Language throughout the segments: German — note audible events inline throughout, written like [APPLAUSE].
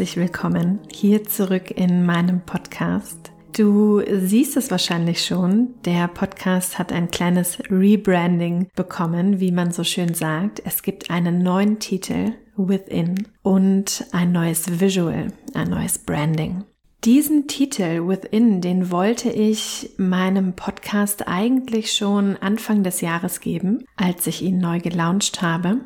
herzlich willkommen hier zurück in meinem Podcast. Du siehst es wahrscheinlich schon, der Podcast hat ein kleines Rebranding bekommen, wie man so schön sagt. Es gibt einen neuen Titel, Within, und ein neues Visual, ein neues Branding. Diesen Titel Within, den wollte ich meinem Podcast eigentlich schon Anfang des Jahres geben, als ich ihn neu gelauncht habe.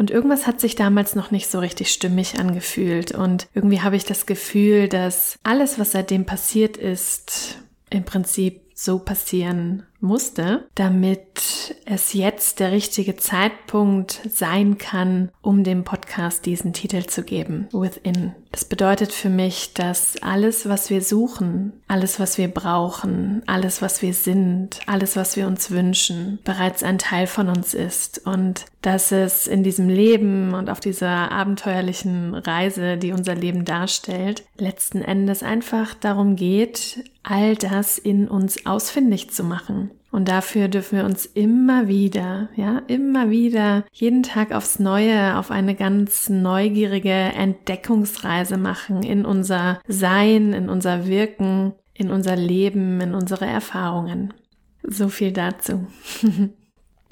Und irgendwas hat sich damals noch nicht so richtig stimmig angefühlt. Und irgendwie habe ich das Gefühl, dass alles, was seitdem passiert ist, im Prinzip so passieren musste, damit es jetzt der richtige Zeitpunkt sein kann, um dem Podcast diesen Titel zu geben, Within. Das bedeutet für mich, dass alles, was wir suchen, alles, was wir brauchen, alles, was wir sind, alles, was wir uns wünschen, bereits ein Teil von uns ist und dass es in diesem Leben und auf dieser abenteuerlichen Reise, die unser Leben darstellt, letzten Endes einfach darum geht, all das in uns ausfindig zu machen. Und dafür dürfen wir uns immer wieder, ja, immer wieder jeden Tag aufs Neue auf eine ganz neugierige Entdeckungsreise machen in unser Sein, in unser Wirken, in unser Leben, in unsere Erfahrungen. So viel dazu. [LAUGHS]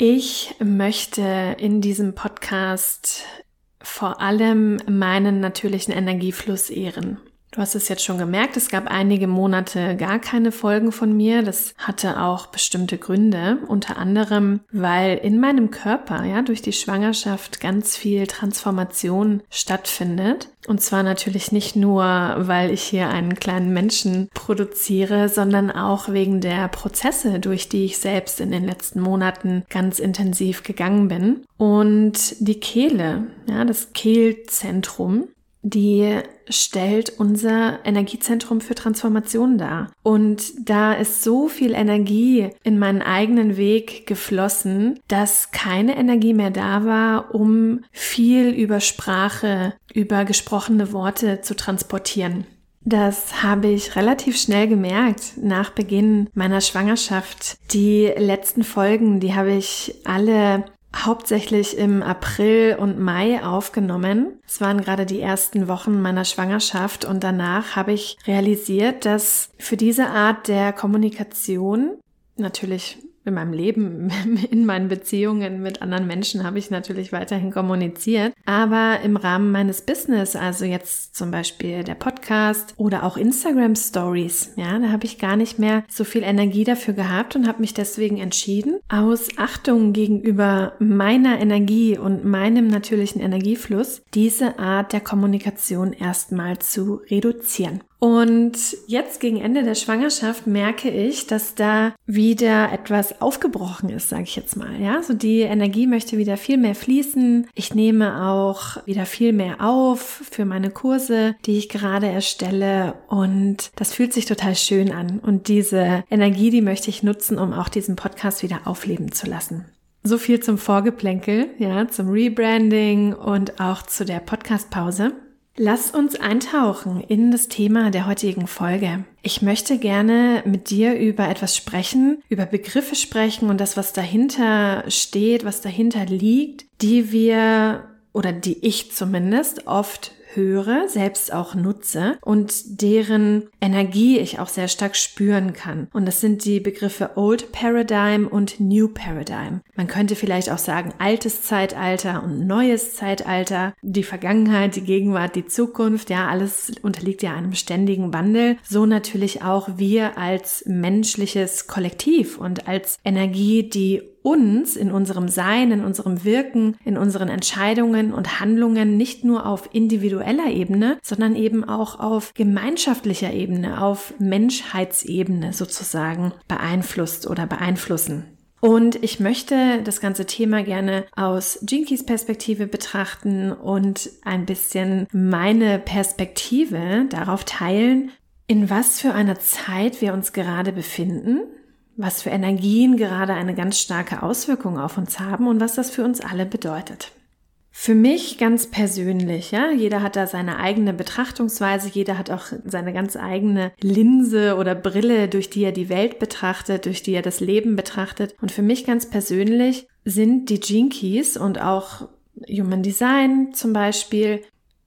Ich möchte in diesem Podcast vor allem meinen natürlichen Energiefluss ehren. Du hast es jetzt schon gemerkt, es gab einige Monate gar keine Folgen von mir. Das hatte auch bestimmte Gründe, unter anderem, weil in meinem Körper, ja, durch die Schwangerschaft ganz viel Transformation stattfindet. Und zwar natürlich nicht nur, weil ich hier einen kleinen Menschen produziere, sondern auch wegen der Prozesse, durch die ich selbst in den letzten Monaten ganz intensiv gegangen bin. Und die Kehle, ja, das Kehlzentrum, die stellt unser Energiezentrum für Transformation dar. Und da ist so viel Energie in meinen eigenen Weg geflossen, dass keine Energie mehr da war, um viel über Sprache, über gesprochene Worte zu transportieren. Das habe ich relativ schnell gemerkt nach Beginn meiner Schwangerschaft. Die letzten Folgen, die habe ich alle hauptsächlich im April und Mai aufgenommen. Es waren gerade die ersten Wochen meiner Schwangerschaft und danach habe ich realisiert, dass für diese Art der Kommunikation natürlich in meinem Leben, [LAUGHS] in meinen Beziehungen mit anderen Menschen habe ich natürlich weiterhin kommuniziert. Aber im Rahmen meines Business, also jetzt zum Beispiel der Podcast oder auch Instagram Stories, ja, da habe ich gar nicht mehr so viel Energie dafür gehabt und habe mich deswegen entschieden, aus Achtung gegenüber meiner Energie und meinem natürlichen Energiefluss, diese Art der Kommunikation erstmal zu reduzieren. Und jetzt gegen Ende der Schwangerschaft merke ich, dass da wieder etwas aufgebrochen ist, sage ich jetzt mal. Ja, so die Energie möchte wieder viel mehr fließen. Ich nehme auch wieder viel mehr auf für meine Kurse, die ich gerade erstelle. Und das fühlt sich total schön an. Und diese Energie, die möchte ich nutzen, um auch diesen Podcast wieder aufleben zu lassen. So viel zum Vorgeplänkel, ja, zum Rebranding und auch zu der Podcastpause. Lass uns eintauchen in das Thema der heutigen Folge. Ich möchte gerne mit dir über etwas sprechen, über Begriffe sprechen und das, was dahinter steht, was dahinter liegt, die wir oder die ich zumindest oft höre, selbst auch nutze und deren Energie ich auch sehr stark spüren kann. Und das sind die Begriffe Old Paradigm und New Paradigm. Man könnte vielleicht auch sagen altes Zeitalter und neues Zeitalter, die Vergangenheit, die Gegenwart, die Zukunft, ja, alles unterliegt ja einem ständigen Wandel. So natürlich auch wir als menschliches Kollektiv und als Energie, die uns in unserem Sein, in unserem Wirken, in unseren Entscheidungen und Handlungen nicht nur auf individueller Ebene, sondern eben auch auf gemeinschaftlicher Ebene, auf Menschheitsebene sozusagen beeinflusst oder beeinflussen. Und ich möchte das ganze Thema gerne aus Jinkies Perspektive betrachten und ein bisschen meine Perspektive darauf teilen, in was für einer Zeit wir uns gerade befinden, was für Energien gerade eine ganz starke Auswirkung auf uns haben und was das für uns alle bedeutet. Für mich ganz persönlich, ja, jeder hat da seine eigene Betrachtungsweise, jeder hat auch seine ganz eigene Linse oder Brille, durch die er die Welt betrachtet, durch die er das Leben betrachtet. Und für mich ganz persönlich sind die Jinkies und auch Human Design zum Beispiel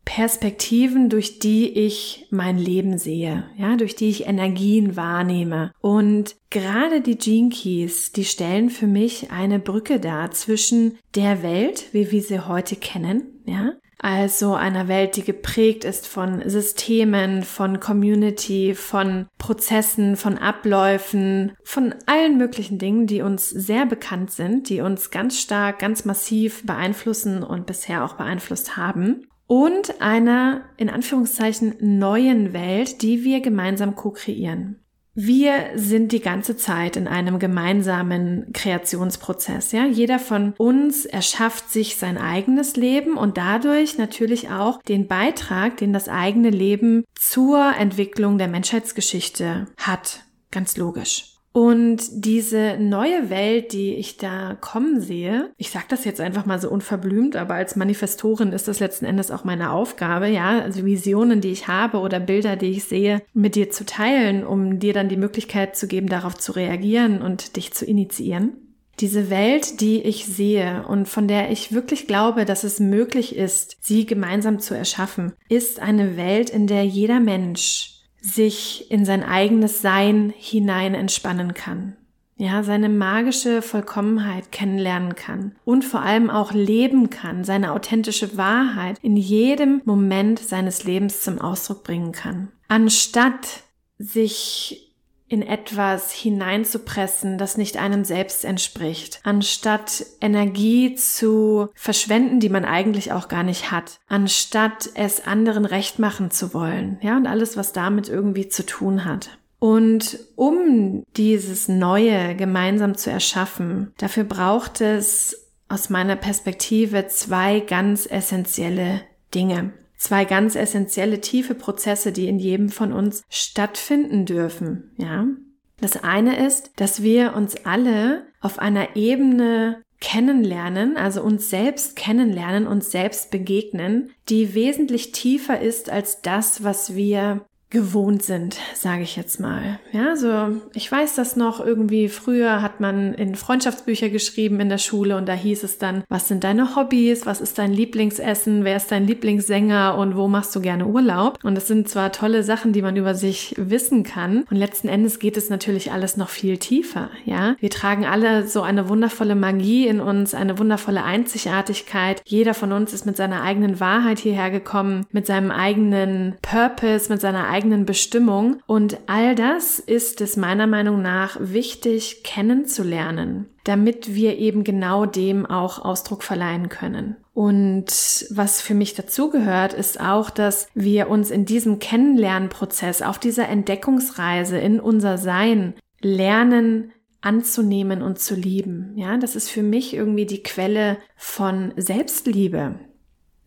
Perspektiven, durch die ich mein Leben sehe, ja, durch die ich Energien wahrnehme. Und gerade die Gene Keys, die stellen für mich eine Brücke dar zwischen der Welt, wie wir sie heute kennen, ja, also einer Welt, die geprägt ist von Systemen, von Community, von Prozessen, von Abläufen, von allen möglichen Dingen, die uns sehr bekannt sind, die uns ganz stark, ganz massiv beeinflussen und bisher auch beeinflusst haben und einer in Anführungszeichen neuen Welt, die wir gemeinsam co-kreieren. Wir sind die ganze Zeit in einem gemeinsamen Kreationsprozess, ja. Jeder von uns erschafft sich sein eigenes Leben und dadurch natürlich auch den Beitrag, den das eigene Leben zur Entwicklung der Menschheitsgeschichte hat. Ganz logisch. Und diese neue Welt, die ich da kommen sehe, ich sage das jetzt einfach mal so unverblümt, aber als Manifestorin ist das letzten Endes auch meine Aufgabe, ja, also Visionen, die ich habe oder Bilder, die ich sehe, mit dir zu teilen, um dir dann die Möglichkeit zu geben, darauf zu reagieren und dich zu initiieren. Diese Welt, die ich sehe und von der ich wirklich glaube, dass es möglich ist, sie gemeinsam zu erschaffen, ist eine Welt, in der jeder Mensch sich in sein eigenes Sein hinein entspannen kann. Ja, seine magische Vollkommenheit kennenlernen kann und vor allem auch leben kann, seine authentische Wahrheit in jedem Moment seines Lebens zum Ausdruck bringen kann. Anstatt sich in etwas hineinzupressen, das nicht einem selbst entspricht, anstatt Energie zu verschwenden, die man eigentlich auch gar nicht hat, anstatt es anderen recht machen zu wollen, ja, und alles, was damit irgendwie zu tun hat. Und um dieses Neue gemeinsam zu erschaffen, dafür braucht es aus meiner Perspektive zwei ganz essentielle Dinge zwei ganz essentielle tiefe Prozesse, die in jedem von uns stattfinden dürfen, ja. Das eine ist, dass wir uns alle auf einer Ebene kennenlernen, also uns selbst kennenlernen, uns selbst begegnen, die wesentlich tiefer ist als das, was wir gewohnt sind, sage ich jetzt mal. Ja, so ich weiß das noch irgendwie früher hat man in Freundschaftsbücher geschrieben in der Schule und da hieß es dann, was sind deine Hobbys, was ist dein Lieblingsessen, wer ist dein Lieblingssänger und wo machst du gerne Urlaub? Und das sind zwar tolle Sachen, die man über sich wissen kann und letzten Endes geht es natürlich alles noch viel tiefer, ja? Wir tragen alle so eine wundervolle Magie in uns, eine wundervolle Einzigartigkeit. Jeder von uns ist mit seiner eigenen Wahrheit hierher gekommen, mit seinem eigenen Purpose, mit seiner eigenen eigenen Bestimmung. Und all das ist es meiner Meinung nach wichtig kennenzulernen, damit wir eben genau dem auch Ausdruck verleihen können. Und was für mich dazugehört, ist auch, dass wir uns in diesem Kennenlernprozess, auf dieser Entdeckungsreise in unser Sein lernen, anzunehmen und zu lieben. Ja, das ist für mich irgendwie die Quelle von Selbstliebe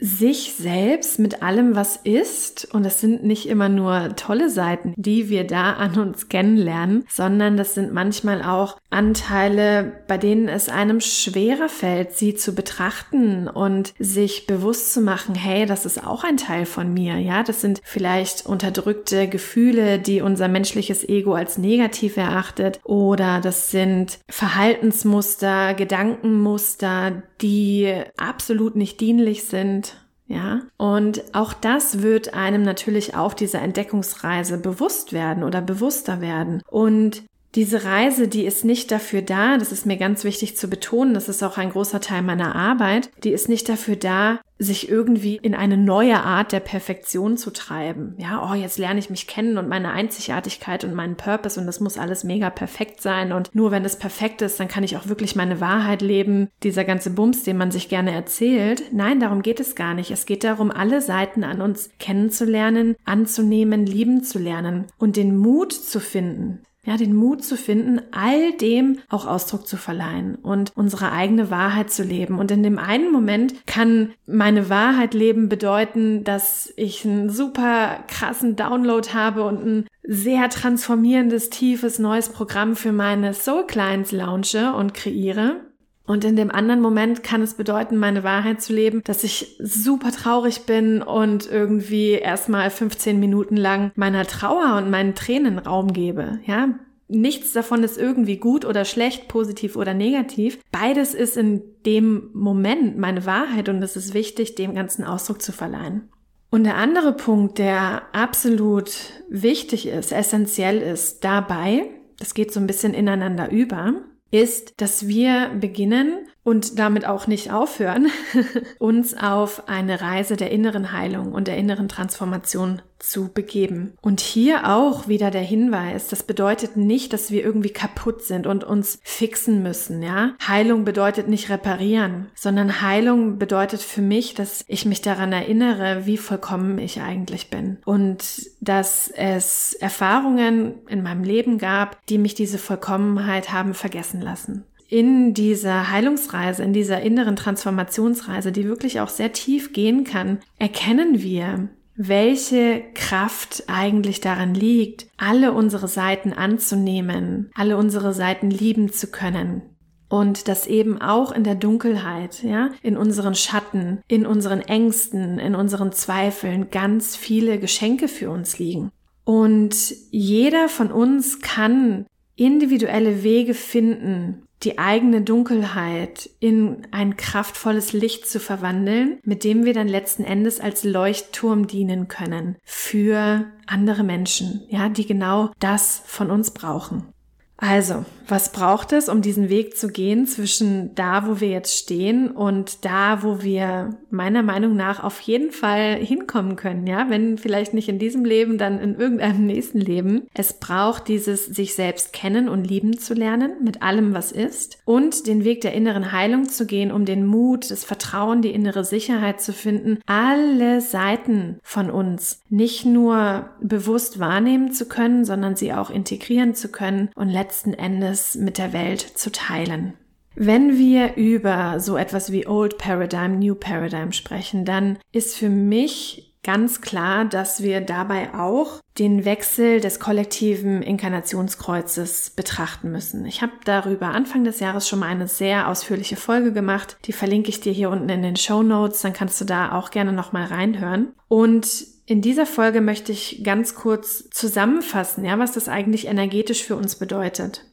sich selbst mit allem, was ist, und das sind nicht immer nur tolle Seiten, die wir da an uns kennenlernen, sondern das sind manchmal auch Anteile, bei denen es einem schwerer fällt, sie zu betrachten und sich bewusst zu machen, hey, das ist auch ein Teil von mir, ja, das sind vielleicht unterdrückte Gefühle, die unser menschliches Ego als negativ erachtet, oder das sind Verhaltensmuster, Gedankenmuster, die absolut nicht dienlich sind ja, und auch das wird einem natürlich auf dieser Entdeckungsreise bewusst werden oder bewusster werden. Und diese Reise, die ist nicht dafür da, das ist mir ganz wichtig zu betonen, das ist auch ein großer Teil meiner Arbeit, die ist nicht dafür da, sich irgendwie in eine neue Art der Perfektion zu treiben. Ja, oh, jetzt lerne ich mich kennen und meine Einzigartigkeit und meinen Purpose und das muss alles mega perfekt sein und nur wenn es perfekt ist, dann kann ich auch wirklich meine Wahrheit leben. Dieser ganze Bums, den man sich gerne erzählt. Nein, darum geht es gar nicht. Es geht darum, alle Seiten an uns kennenzulernen, anzunehmen, lieben zu lernen und den Mut zu finden, ja, den Mut zu finden, all dem auch Ausdruck zu verleihen und unsere eigene Wahrheit zu leben. Und in dem einen Moment kann meine Wahrheit leben bedeuten, dass ich einen super krassen Download habe und ein sehr transformierendes, tiefes, neues Programm für meine Soul Clients launche und kreiere. Und in dem anderen Moment kann es bedeuten, meine Wahrheit zu leben, dass ich super traurig bin und irgendwie erstmal 15 Minuten lang meiner Trauer und meinen Tränen Raum gebe. Ja, nichts davon ist irgendwie gut oder schlecht, positiv oder negativ. Beides ist in dem Moment meine Wahrheit und es ist wichtig, dem ganzen Ausdruck zu verleihen. Und der andere Punkt, der absolut wichtig ist, essentiell ist dabei, das geht so ein bisschen ineinander über, ist, dass wir beginnen und damit auch nicht aufhören, [LAUGHS] uns auf eine Reise der inneren Heilung und der inneren Transformation zu begeben. Und hier auch wieder der Hinweis, das bedeutet nicht, dass wir irgendwie kaputt sind und uns fixen müssen, ja? Heilung bedeutet nicht reparieren, sondern Heilung bedeutet für mich, dass ich mich daran erinnere, wie vollkommen ich eigentlich bin und dass es Erfahrungen in meinem Leben gab, die mich diese Vollkommenheit haben vergessen lassen in dieser Heilungsreise, in dieser inneren Transformationsreise, die wirklich auch sehr tief gehen kann, erkennen wir, welche Kraft eigentlich daran liegt, alle unsere Seiten anzunehmen, alle unsere Seiten lieben zu können. Und dass eben auch in der Dunkelheit, ja, in unseren Schatten, in unseren Ängsten, in unseren Zweifeln ganz viele Geschenke für uns liegen. Und jeder von uns kann individuelle Wege finden, die eigene Dunkelheit in ein kraftvolles Licht zu verwandeln, mit dem wir dann letzten Endes als Leuchtturm dienen können für andere Menschen, ja, die genau das von uns brauchen. Also, was braucht es, um diesen Weg zu gehen zwischen da, wo wir jetzt stehen und da, wo wir meiner Meinung nach auf jeden Fall hinkommen können, ja? Wenn vielleicht nicht in diesem Leben, dann in irgendeinem [LAUGHS] nächsten Leben. Es braucht dieses sich selbst kennen und lieben zu lernen mit allem, was ist und den Weg der inneren Heilung zu gehen, um den Mut, das Vertrauen, die innere Sicherheit zu finden, alle Seiten von uns nicht nur bewusst wahrnehmen zu können, sondern sie auch integrieren zu können und letzten Endes mit der Welt zu teilen. Wenn wir über so etwas wie Old Paradigm, New Paradigm sprechen, dann ist für mich ganz klar, dass wir dabei auch den Wechsel des kollektiven Inkarnationskreuzes betrachten müssen. Ich habe darüber Anfang des Jahres schon mal eine sehr ausführliche Folge gemacht. Die verlinke ich dir hier unten in den Show Notes. Dann kannst du da auch gerne noch mal reinhören. Und in dieser Folge möchte ich ganz kurz zusammenfassen, ja, was das eigentlich energetisch für uns bedeutet.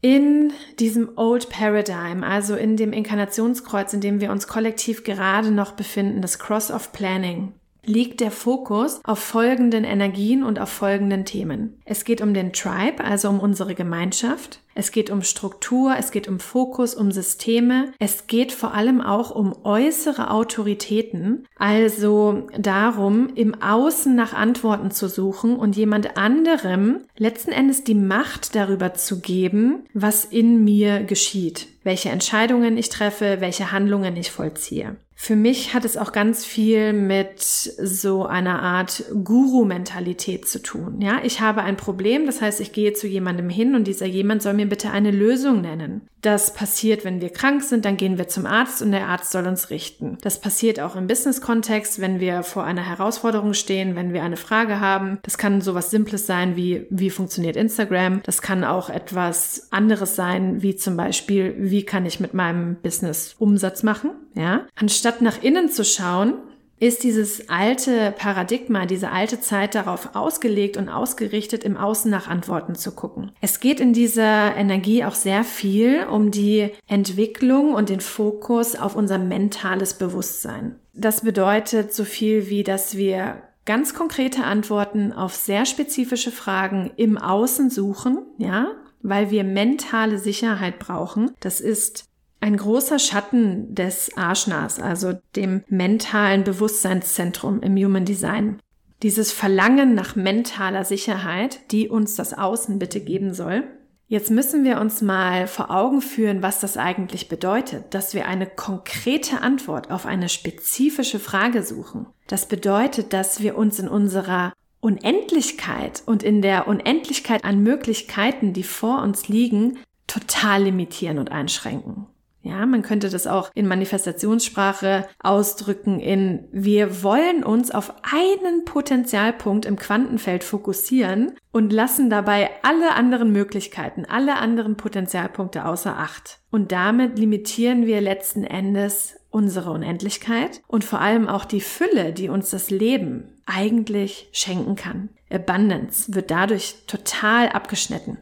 In diesem Old Paradigm, also in dem Inkarnationskreuz, in dem wir uns kollektiv gerade noch befinden, das Cross of Planning, liegt der Fokus auf folgenden Energien und auf folgenden Themen. Es geht um den Tribe, also um unsere Gemeinschaft. Es geht um Struktur, es geht um Fokus, um Systeme. Es geht vor allem auch um äußere Autoritäten, also darum, im Außen nach Antworten zu suchen und jemand anderem letzten Endes die Macht darüber zu geben, was in mir geschieht, welche Entscheidungen ich treffe, welche Handlungen ich vollziehe. Für mich hat es auch ganz viel mit so einer Art Guru-Mentalität zu tun. Ja, ich habe ein Problem, das heißt, ich gehe zu jemandem hin und dieser jemand soll mir bitte eine Lösung nennen. Das passiert, wenn wir krank sind, dann gehen wir zum Arzt und der Arzt soll uns richten. Das passiert auch im Business-Kontext, wenn wir vor einer Herausforderung stehen, wenn wir eine Frage haben. Das kann sowas Simples sein wie, wie funktioniert Instagram? Das kann auch etwas anderes sein, wie zum Beispiel, wie kann ich mit meinem Business Umsatz machen? Ja? Anstatt nach innen zu schauen, ist dieses alte Paradigma, diese alte Zeit darauf ausgelegt und ausgerichtet, im Außen nach Antworten zu gucken. Es geht in dieser Energie auch sehr viel um die Entwicklung und den Fokus auf unser mentales Bewusstsein. Das bedeutet so viel wie, dass wir ganz konkrete Antworten auf sehr spezifische Fragen im Außen suchen, ja, weil wir mentale Sicherheit brauchen. Das ist ein großer Schatten des Ashnas, also dem mentalen Bewusstseinszentrum im Human Design. Dieses Verlangen nach mentaler Sicherheit, die uns das Außen bitte geben soll. Jetzt müssen wir uns mal vor Augen führen, was das eigentlich bedeutet, dass wir eine konkrete Antwort auf eine spezifische Frage suchen. Das bedeutet, dass wir uns in unserer Unendlichkeit und in der Unendlichkeit an Möglichkeiten, die vor uns liegen, total limitieren und einschränken. Ja, man könnte das auch in Manifestationssprache ausdrücken in wir wollen uns auf einen Potenzialpunkt im Quantenfeld fokussieren und lassen dabei alle anderen Möglichkeiten, alle anderen Potenzialpunkte außer Acht. Und damit limitieren wir letzten Endes unsere Unendlichkeit und vor allem auch die Fülle, die uns das Leben eigentlich schenken kann. Abundance wird dadurch total abgeschnitten.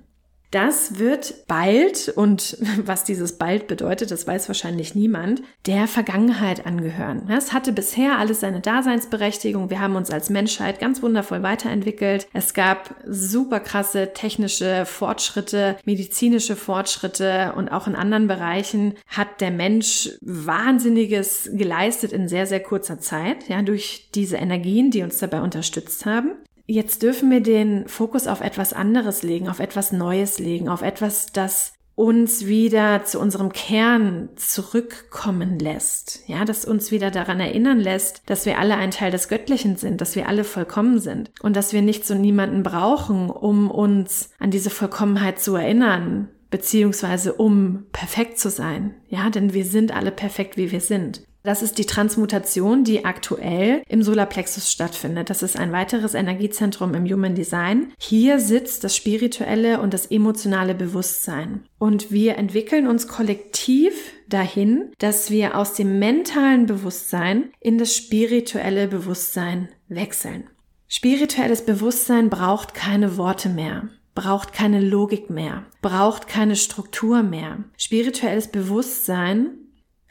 Das wird bald, und [LAUGHS] was dieses bald bedeutet, das weiß wahrscheinlich niemand, der Vergangenheit angehören. Es hatte bisher alles seine Daseinsberechtigung. Wir haben uns als Menschheit ganz wundervoll weiterentwickelt. Es gab super krasse technische Fortschritte, medizinische Fortschritte und auch in anderen Bereichen hat der Mensch Wahnsinniges geleistet in sehr, sehr kurzer Zeit, ja, durch diese Energien, die uns dabei unterstützt haben. Jetzt dürfen wir den Fokus auf etwas anderes legen, auf etwas Neues legen, auf etwas, das uns wieder zu unserem Kern zurückkommen lässt. Ja, das uns wieder daran erinnern lässt, dass wir alle ein Teil des Göttlichen sind, dass wir alle vollkommen sind und dass wir nicht so niemanden brauchen, um uns an diese Vollkommenheit zu erinnern, beziehungsweise um perfekt zu sein. Ja, denn wir sind alle perfekt, wie wir sind. Das ist die Transmutation, die aktuell im Solarplexus stattfindet. Das ist ein weiteres Energiezentrum im Human Design. Hier sitzt das spirituelle und das emotionale Bewusstsein. Und wir entwickeln uns kollektiv dahin, dass wir aus dem mentalen Bewusstsein in das spirituelle Bewusstsein wechseln. Spirituelles Bewusstsein braucht keine Worte mehr braucht keine Logik mehr, braucht keine Struktur mehr. Spirituelles Bewusstsein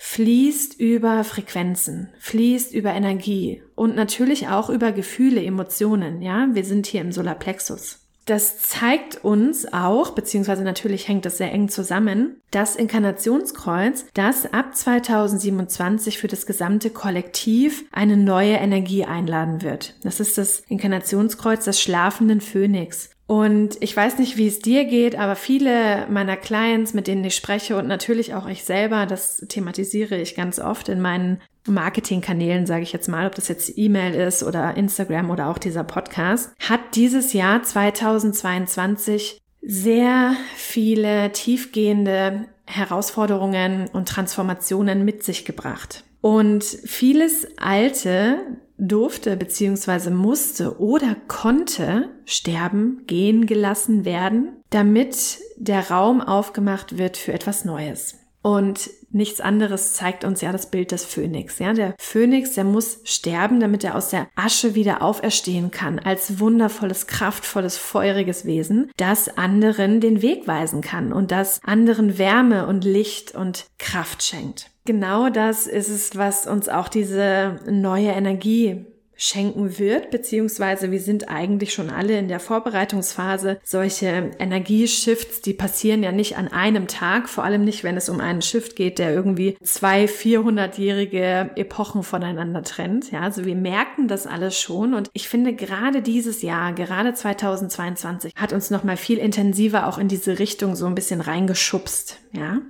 fließt über Frequenzen, fließt über Energie und natürlich auch über Gefühle, Emotionen. Ja, wir sind hier im Solarplexus. Das zeigt uns auch, beziehungsweise natürlich hängt das sehr eng zusammen, das Inkarnationskreuz, das ab 2027 für das gesamte Kollektiv eine neue Energie einladen wird. Das ist das Inkarnationskreuz des schlafenden Phönix. Und ich weiß nicht, wie es dir geht, aber viele meiner Clients, mit denen ich spreche und natürlich auch ich selber, das thematisiere ich ganz oft in meinen Marketingkanälen, sage ich jetzt mal, ob das jetzt E-Mail ist oder Instagram oder auch dieser Podcast, hat dieses Jahr 2022 sehr viele tiefgehende Herausforderungen und Transformationen mit sich gebracht. Und vieles Alte durfte bzw. musste oder konnte sterben, gehen gelassen werden, damit der Raum aufgemacht wird für etwas Neues. Und nichts anderes zeigt uns ja das Bild des Phönix. Ja, der Phönix, der muss sterben, damit er aus der Asche wieder auferstehen kann, als wundervolles, kraftvolles, feuriges Wesen, das anderen den Weg weisen kann und das anderen Wärme und Licht und Kraft schenkt. Genau das ist es, was uns auch diese neue Energie schenken wird, beziehungsweise wir sind eigentlich schon alle in der Vorbereitungsphase. Solche Energieshifts, die passieren ja nicht an einem Tag, vor allem nicht, wenn es um einen Shift geht, der irgendwie zwei 400-jährige Epochen voneinander trennt. Ja, also wir merken das alles schon und ich finde gerade dieses Jahr, gerade 2022, hat uns noch mal viel intensiver auch in diese Richtung so ein bisschen reingeschubst. Ja,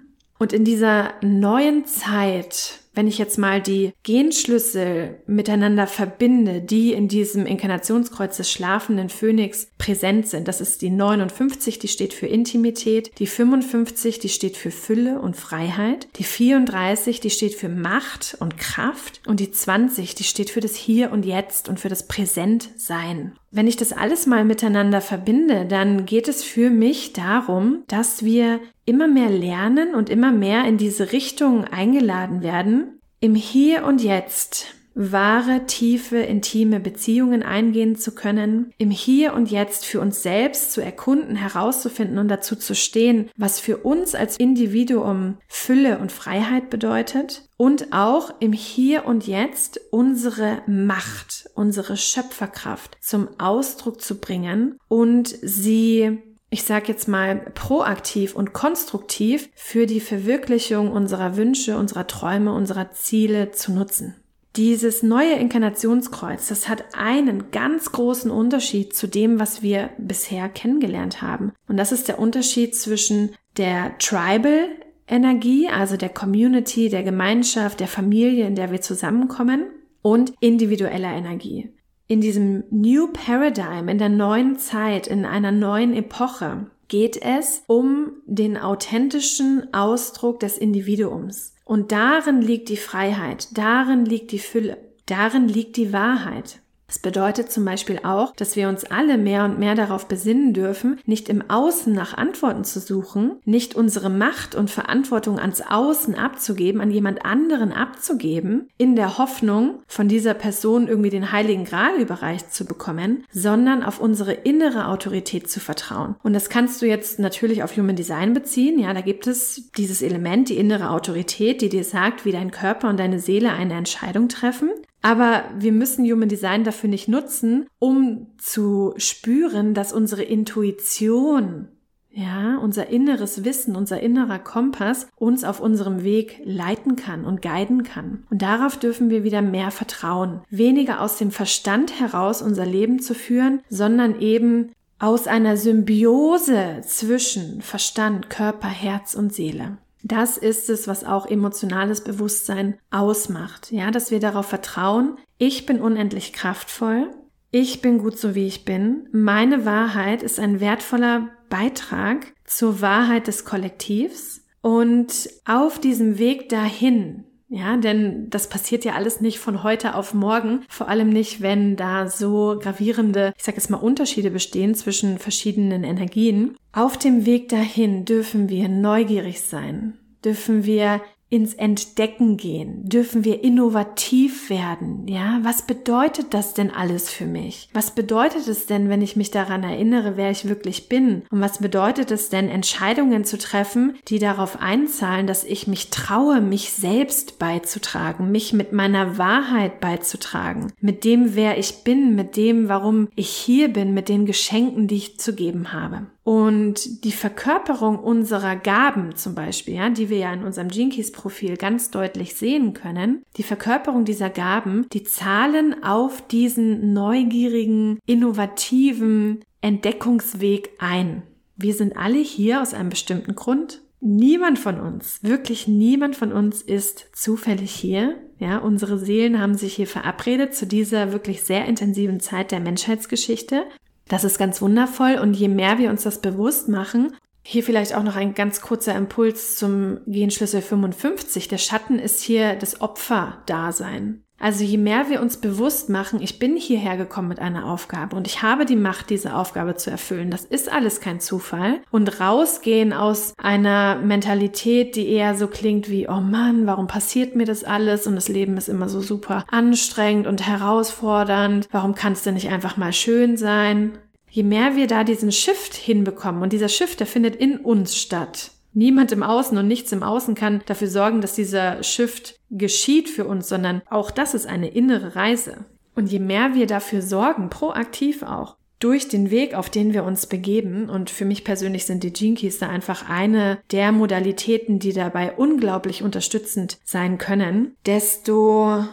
und in dieser neuen Zeit, wenn ich jetzt mal die Genschlüssel miteinander verbinde, die in diesem Inkarnationskreuz des schlafenden Phönix präsent sind, das ist die 59, die steht für Intimität, die 55, die steht für Fülle und Freiheit, die 34, die steht für Macht und Kraft und die 20, die steht für das Hier und Jetzt und für das Präsentsein. Wenn ich das alles mal miteinander verbinde, dann geht es für mich darum, dass wir immer mehr lernen und immer mehr in diese Richtung eingeladen werden, im Hier und Jetzt wahre, tiefe, intime Beziehungen eingehen zu können, im Hier und Jetzt für uns selbst zu erkunden, herauszufinden und dazu zu stehen, was für uns als Individuum Fülle und Freiheit bedeutet und auch im Hier und Jetzt unsere Macht, unsere Schöpferkraft zum Ausdruck zu bringen und sie ich sage jetzt mal, proaktiv und konstruktiv für die Verwirklichung unserer Wünsche, unserer Träume, unserer Ziele zu nutzen. Dieses neue Inkarnationskreuz, das hat einen ganz großen Unterschied zu dem, was wir bisher kennengelernt haben. Und das ist der Unterschied zwischen der Tribal Energie, also der Community, der Gemeinschaft, der Familie, in der wir zusammenkommen und individueller Energie in diesem New Paradigm, in der neuen Zeit, in einer neuen Epoche, geht es um den authentischen Ausdruck des Individuums. Und darin liegt die Freiheit, darin liegt die Fülle, darin liegt die Wahrheit. Das bedeutet zum Beispiel auch, dass wir uns alle mehr und mehr darauf besinnen dürfen, nicht im Außen nach Antworten zu suchen, nicht unsere Macht und Verantwortung ans Außen abzugeben, an jemand anderen abzugeben, in der Hoffnung, von dieser Person irgendwie den heiligen Gral überreicht zu bekommen, sondern auf unsere innere Autorität zu vertrauen. Und das kannst du jetzt natürlich auf Human Design beziehen. Ja, da gibt es dieses Element, die innere Autorität, die dir sagt, wie dein Körper und deine Seele eine Entscheidung treffen. Aber wir müssen Human Design dafür nicht nutzen, um zu spüren, dass unsere Intuition, ja, unser inneres Wissen, unser innerer Kompass uns auf unserem Weg leiten kann und guiden kann. Und darauf dürfen wir wieder mehr vertrauen. Weniger aus dem Verstand heraus unser Leben zu führen, sondern eben aus einer Symbiose zwischen Verstand, Körper, Herz und Seele. Das ist es, was auch emotionales Bewusstsein ausmacht. Ja, dass wir darauf vertrauen, ich bin unendlich kraftvoll, ich bin gut so wie ich bin, meine Wahrheit ist ein wertvoller Beitrag zur Wahrheit des Kollektivs und auf diesem Weg dahin ja, denn das passiert ja alles nicht von heute auf morgen, vor allem nicht, wenn da so gravierende, ich sage jetzt mal, Unterschiede bestehen zwischen verschiedenen Energien. Auf dem Weg dahin dürfen wir neugierig sein, dürfen wir ins Entdecken gehen? Dürfen wir innovativ werden? Ja, was bedeutet das denn alles für mich? Was bedeutet es denn, wenn ich mich daran erinnere, wer ich wirklich bin? Und was bedeutet es denn, Entscheidungen zu treffen, die darauf einzahlen, dass ich mich traue, mich selbst beizutragen, mich mit meiner Wahrheit beizutragen, mit dem, wer ich bin, mit dem, warum ich hier bin, mit den Geschenken, die ich zu geben habe? Und die Verkörperung unserer Gaben zum Beispiel, ja, die wir ja in unserem Jinkies-Profil ganz deutlich sehen können, die Verkörperung dieser Gaben, die zahlen auf diesen neugierigen, innovativen Entdeckungsweg ein. Wir sind alle hier aus einem bestimmten Grund. Niemand von uns, wirklich niemand von uns ist zufällig hier. Ja, unsere Seelen haben sich hier verabredet zu dieser wirklich sehr intensiven Zeit der Menschheitsgeschichte. Das ist ganz wundervoll und je mehr wir uns das bewusst machen, hier vielleicht auch noch ein ganz kurzer Impuls zum Genschlüssel 55. Der Schatten ist hier das Opferdasein. Also je mehr wir uns bewusst machen, ich bin hierher gekommen mit einer Aufgabe und ich habe die Macht, diese Aufgabe zu erfüllen, das ist alles kein Zufall. Und rausgehen aus einer Mentalität, die eher so klingt wie, oh Mann, warum passiert mir das alles und das Leben ist immer so super anstrengend und herausfordernd, warum kann es denn nicht einfach mal schön sein? Je mehr wir da diesen Shift hinbekommen und dieser Shift, der findet in uns statt, Niemand im Außen und nichts im Außen kann dafür sorgen, dass dieser Shift geschieht für uns, sondern auch das ist eine innere Reise. Und je mehr wir dafür sorgen, proaktiv auch, durch den Weg, auf den wir uns begeben, und für mich persönlich sind die Jinkies da einfach eine der Modalitäten, die dabei unglaublich unterstützend sein können, desto,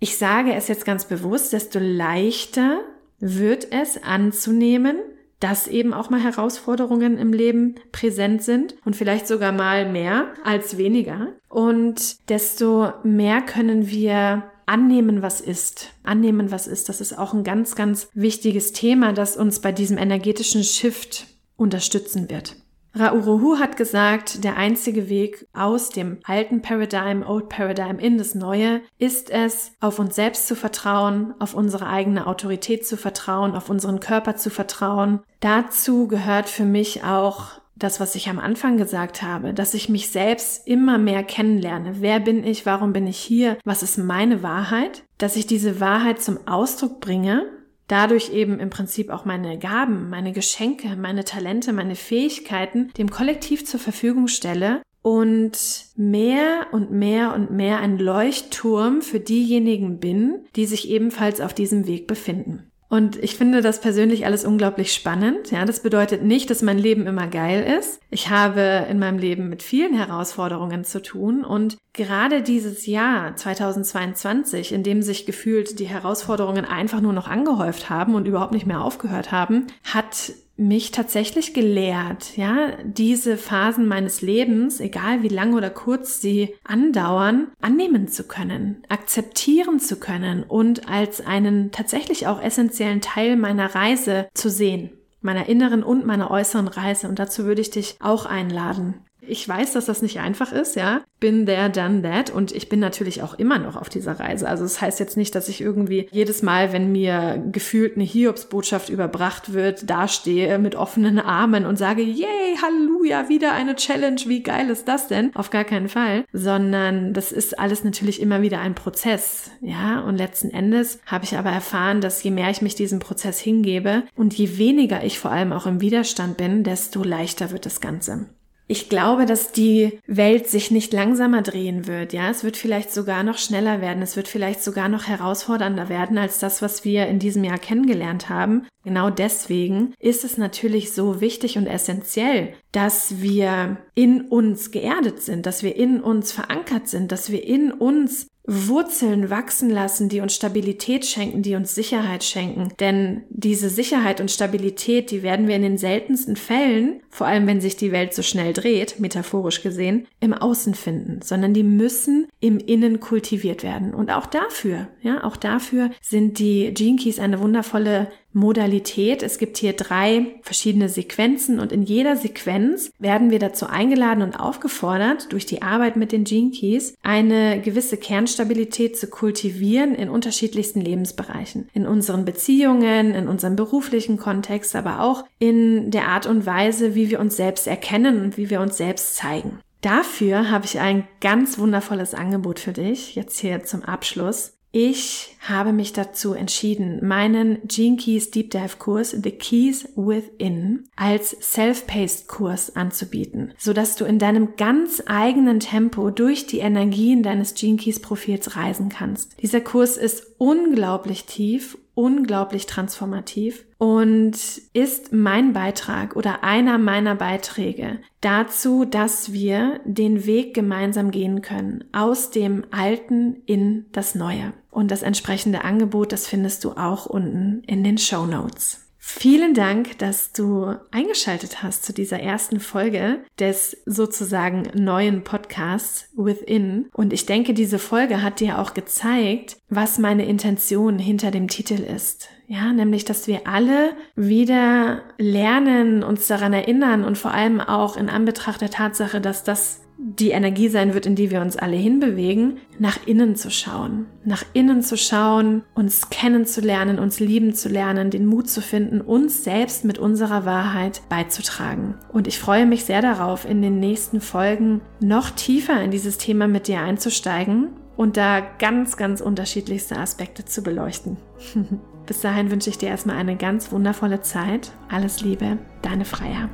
ich sage es jetzt ganz bewusst, desto leichter wird es anzunehmen, dass eben auch mal Herausforderungen im Leben präsent sind und vielleicht sogar mal mehr als weniger. Und desto mehr können wir annehmen, was ist. Annehmen, was ist. Das ist auch ein ganz, ganz wichtiges Thema, das uns bei diesem energetischen Shift unterstützen wird. Rauruhu hat gesagt, der einzige Weg aus dem alten Paradigm, Old Paradigm in das neue, ist es, auf uns selbst zu vertrauen, auf unsere eigene Autorität zu vertrauen, auf unseren Körper zu vertrauen. Dazu gehört für mich auch das, was ich am Anfang gesagt habe, dass ich mich selbst immer mehr kennenlerne. Wer bin ich? Warum bin ich hier? Was ist meine Wahrheit? Dass ich diese Wahrheit zum Ausdruck bringe dadurch eben im Prinzip auch meine Gaben, meine Geschenke, meine Talente, meine Fähigkeiten dem Kollektiv zur Verfügung stelle und mehr und mehr und mehr ein Leuchtturm für diejenigen bin, die sich ebenfalls auf diesem Weg befinden. Und ich finde das persönlich alles unglaublich spannend. Ja, das bedeutet nicht, dass mein Leben immer geil ist. Ich habe in meinem Leben mit vielen Herausforderungen zu tun und gerade dieses Jahr 2022, in dem sich gefühlt die Herausforderungen einfach nur noch angehäuft haben und überhaupt nicht mehr aufgehört haben, hat mich tatsächlich gelehrt, ja, diese Phasen meines Lebens, egal wie lang oder kurz sie andauern, annehmen zu können, akzeptieren zu können und als einen tatsächlich auch essentiellen Teil meiner Reise zu sehen, meiner inneren und meiner äußeren Reise. Und dazu würde ich dich auch einladen. Ich weiß, dass das nicht einfach ist, ja. Bin there, done that. Und ich bin natürlich auch immer noch auf dieser Reise. Also es das heißt jetzt nicht, dass ich irgendwie jedes Mal, wenn mir gefühlt eine Hiobsbotschaft überbracht wird, dastehe mit offenen Armen und sage, yay, Halleluja, wieder eine Challenge, wie geil ist das denn? Auf gar keinen Fall. Sondern das ist alles natürlich immer wieder ein Prozess, ja. Und letzten Endes habe ich aber erfahren, dass je mehr ich mich diesem Prozess hingebe und je weniger ich vor allem auch im Widerstand bin, desto leichter wird das Ganze. Ich glaube, dass die Welt sich nicht langsamer drehen wird. Ja, es wird vielleicht sogar noch schneller werden. Es wird vielleicht sogar noch herausfordernder werden als das, was wir in diesem Jahr kennengelernt haben. Genau deswegen ist es natürlich so wichtig und essentiell, dass wir in uns geerdet sind, dass wir in uns verankert sind, dass wir in uns Wurzeln wachsen lassen, die uns Stabilität schenken, die uns Sicherheit schenken. Denn diese Sicherheit und Stabilität, die werden wir in den seltensten Fällen, vor allem wenn sich die Welt so schnell dreht, metaphorisch gesehen, im Außen finden, sondern die müssen im Innen kultiviert werden. Und auch dafür, ja, auch dafür sind die Gene Keys eine wundervolle Modalität. Es gibt hier drei verschiedene Sequenzen und in jeder Sequenz werden wir dazu eingeladen und aufgefordert, durch die Arbeit mit den Gene Keys eine gewisse Kernstabilität zu kultivieren in unterschiedlichsten Lebensbereichen. In unseren Beziehungen, in unserem beruflichen Kontext, aber auch in der Art und Weise, wie wir uns selbst erkennen und wie wir uns selbst zeigen. Dafür habe ich ein ganz wundervolles Angebot für dich, jetzt hier zum Abschluss. Ich habe mich dazu entschieden, meinen Gene Keys Deep Dive Kurs The Keys Within als Self-Paced Kurs anzubieten, sodass du in deinem ganz eigenen Tempo durch die Energien deines Gene Keys Profils reisen kannst. Dieser Kurs ist unglaublich tief, unglaublich transformativ und ist mein Beitrag oder einer meiner Beiträge dazu, dass wir den Weg gemeinsam gehen können aus dem Alten in das Neue. Und das entsprechende Angebot, das findest du auch unten in den Show Notes. Vielen Dank, dass du eingeschaltet hast zu dieser ersten Folge des sozusagen neuen Podcasts Within. Und ich denke, diese Folge hat dir auch gezeigt, was meine Intention hinter dem Titel ist. Ja, nämlich, dass wir alle wieder lernen, uns daran erinnern und vor allem auch in Anbetracht der Tatsache, dass das die Energie sein wird, in die wir uns alle hinbewegen, nach innen zu schauen. Nach innen zu schauen, uns kennenzulernen, uns lieben zu lernen, den Mut zu finden, uns selbst mit unserer Wahrheit beizutragen. Und ich freue mich sehr darauf, in den nächsten Folgen noch tiefer in dieses Thema mit dir einzusteigen und da ganz, ganz unterschiedlichste Aspekte zu beleuchten. [LAUGHS] Bis dahin wünsche ich dir erstmal eine ganz wundervolle Zeit. Alles Liebe, deine Freier.